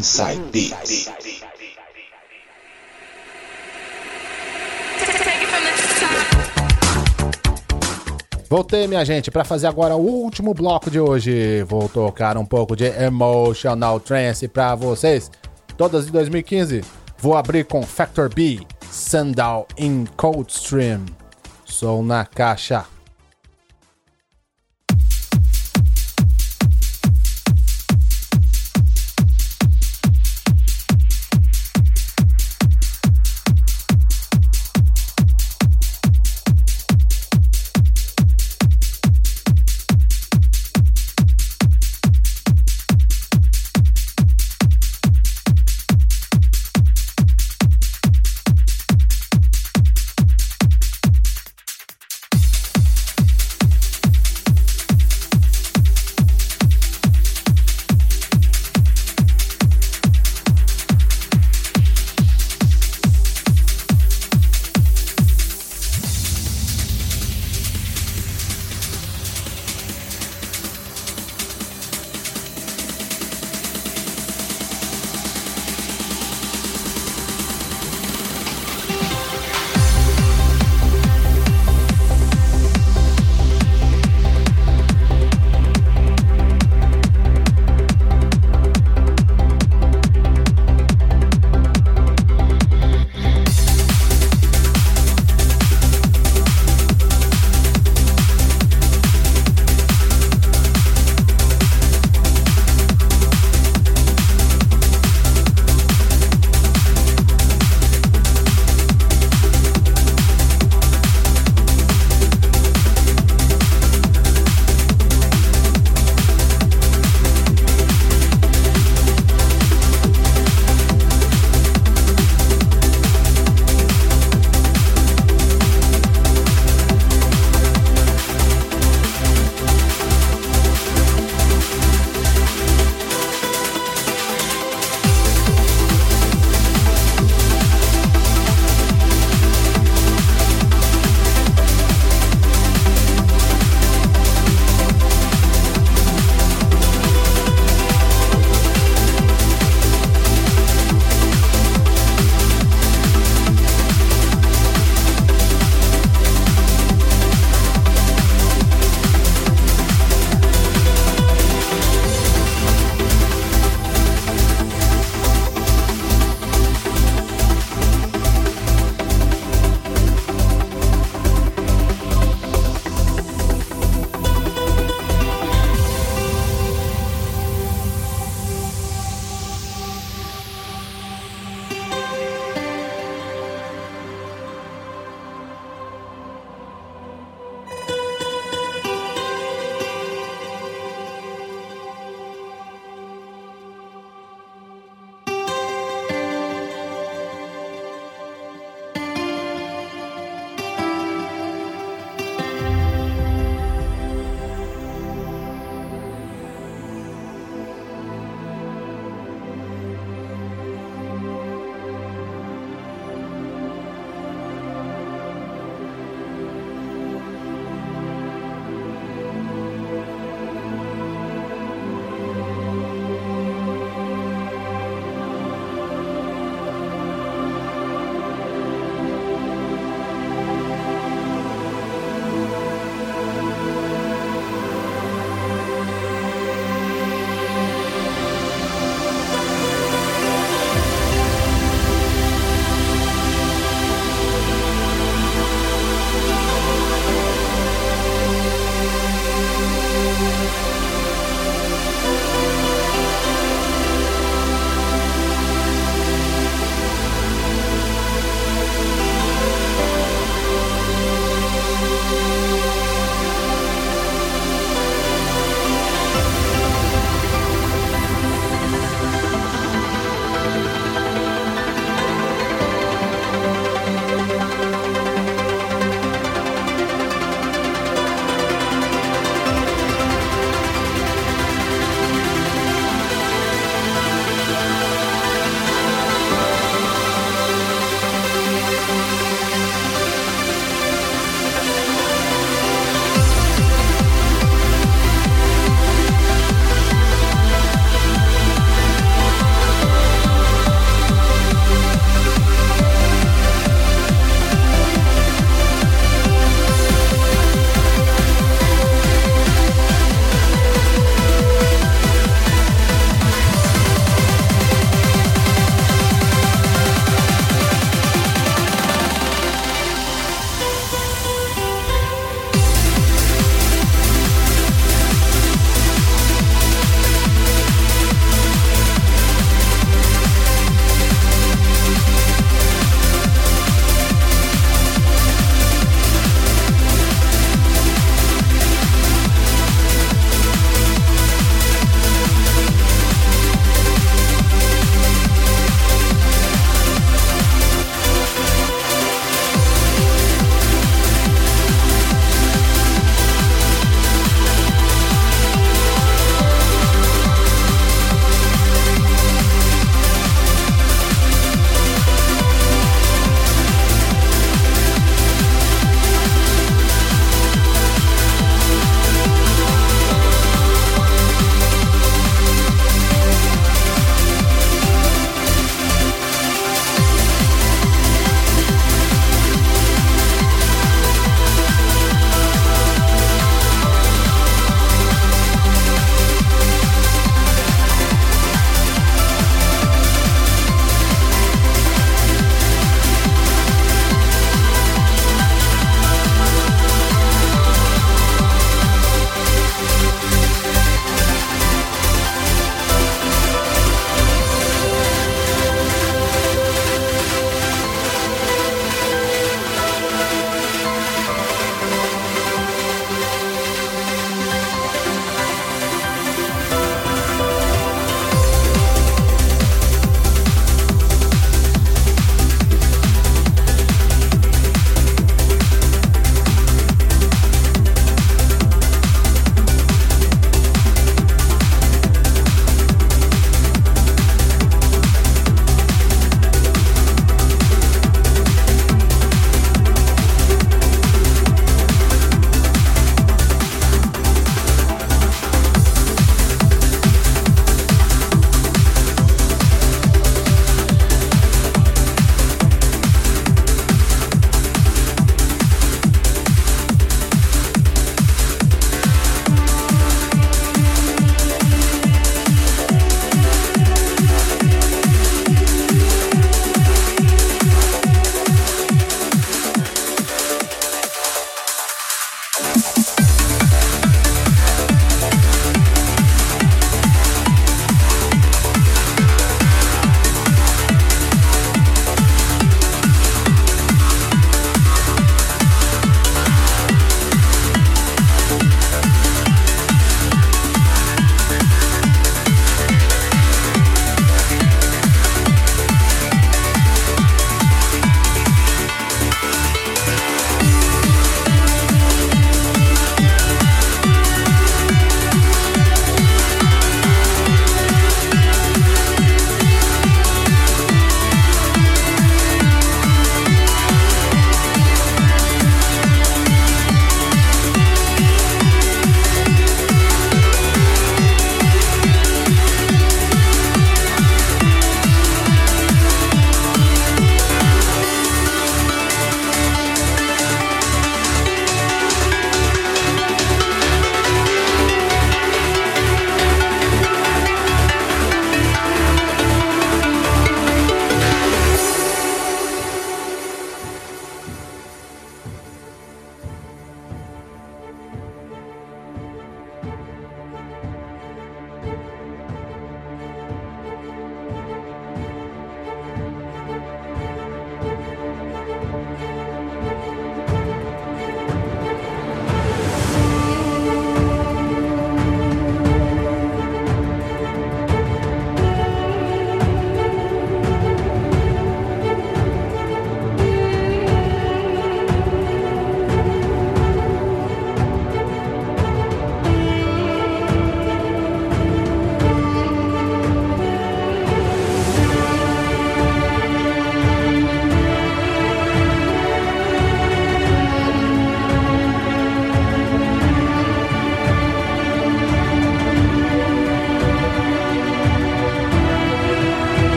Inside. Voltei, minha gente, para fazer agora o último bloco de hoje. Vou tocar um pouco de Emotional Trance para vocês. Todas de 2015. Vou abrir com Factor B, Sundown in Coldstream. Sou na caixa.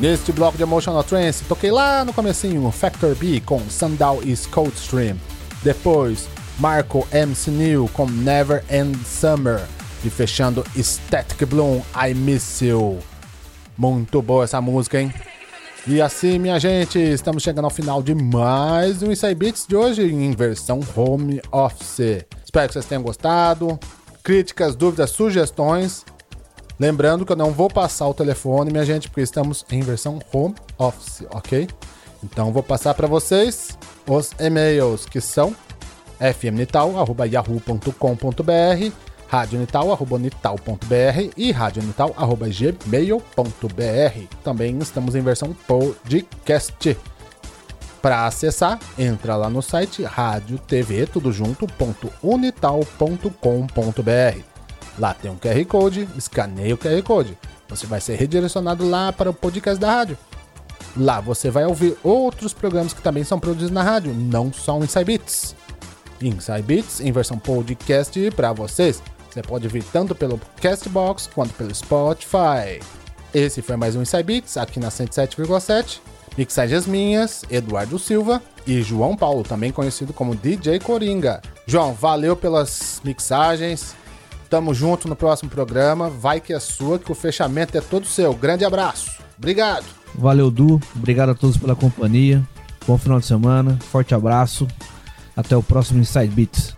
Neste bloco de Emotional Trance, toquei lá no comecinho Factor B com Sundown is Coldstream. Depois, Marco MC New com Never End Summer. E fechando Static Bloom, I Miss You. Muito boa essa música, hein? E assim, minha gente, estamos chegando ao final de mais um Inside Beats de hoje em versão home office. Espero que vocês tenham gostado. Críticas, dúvidas, sugestões. Lembrando que eu não vou passar o telefone, minha gente, porque estamos em versão home office, ok? Então vou passar para vocês os e-mails que são fmnital@yahoo.com.br, radionital@nital.br e radionital@gmail.br. Também estamos em versão podcast. Para acessar, entra lá no site rádio tv tudo junto.unital.com.br. Lá tem um QR Code, escaneia o QR Code. Você vai ser redirecionado lá para o podcast da rádio. Lá você vai ouvir outros programas que também são produzidos na rádio, não só o Inside Beats. Inside Beats em versão podcast para vocês. Você pode ouvir tanto pelo Castbox quanto pelo Spotify. Esse foi mais um Inside Beats aqui na 107,7. Mixagens minhas, Eduardo Silva e João Paulo, também conhecido como DJ Coringa. João, valeu pelas mixagens. Tamo junto no próximo programa. Vai que é sua, que o fechamento é todo seu. Grande abraço. Obrigado. Valeu, Du. Obrigado a todos pela companhia. Bom final de semana. Forte abraço. Até o próximo Inside Beats.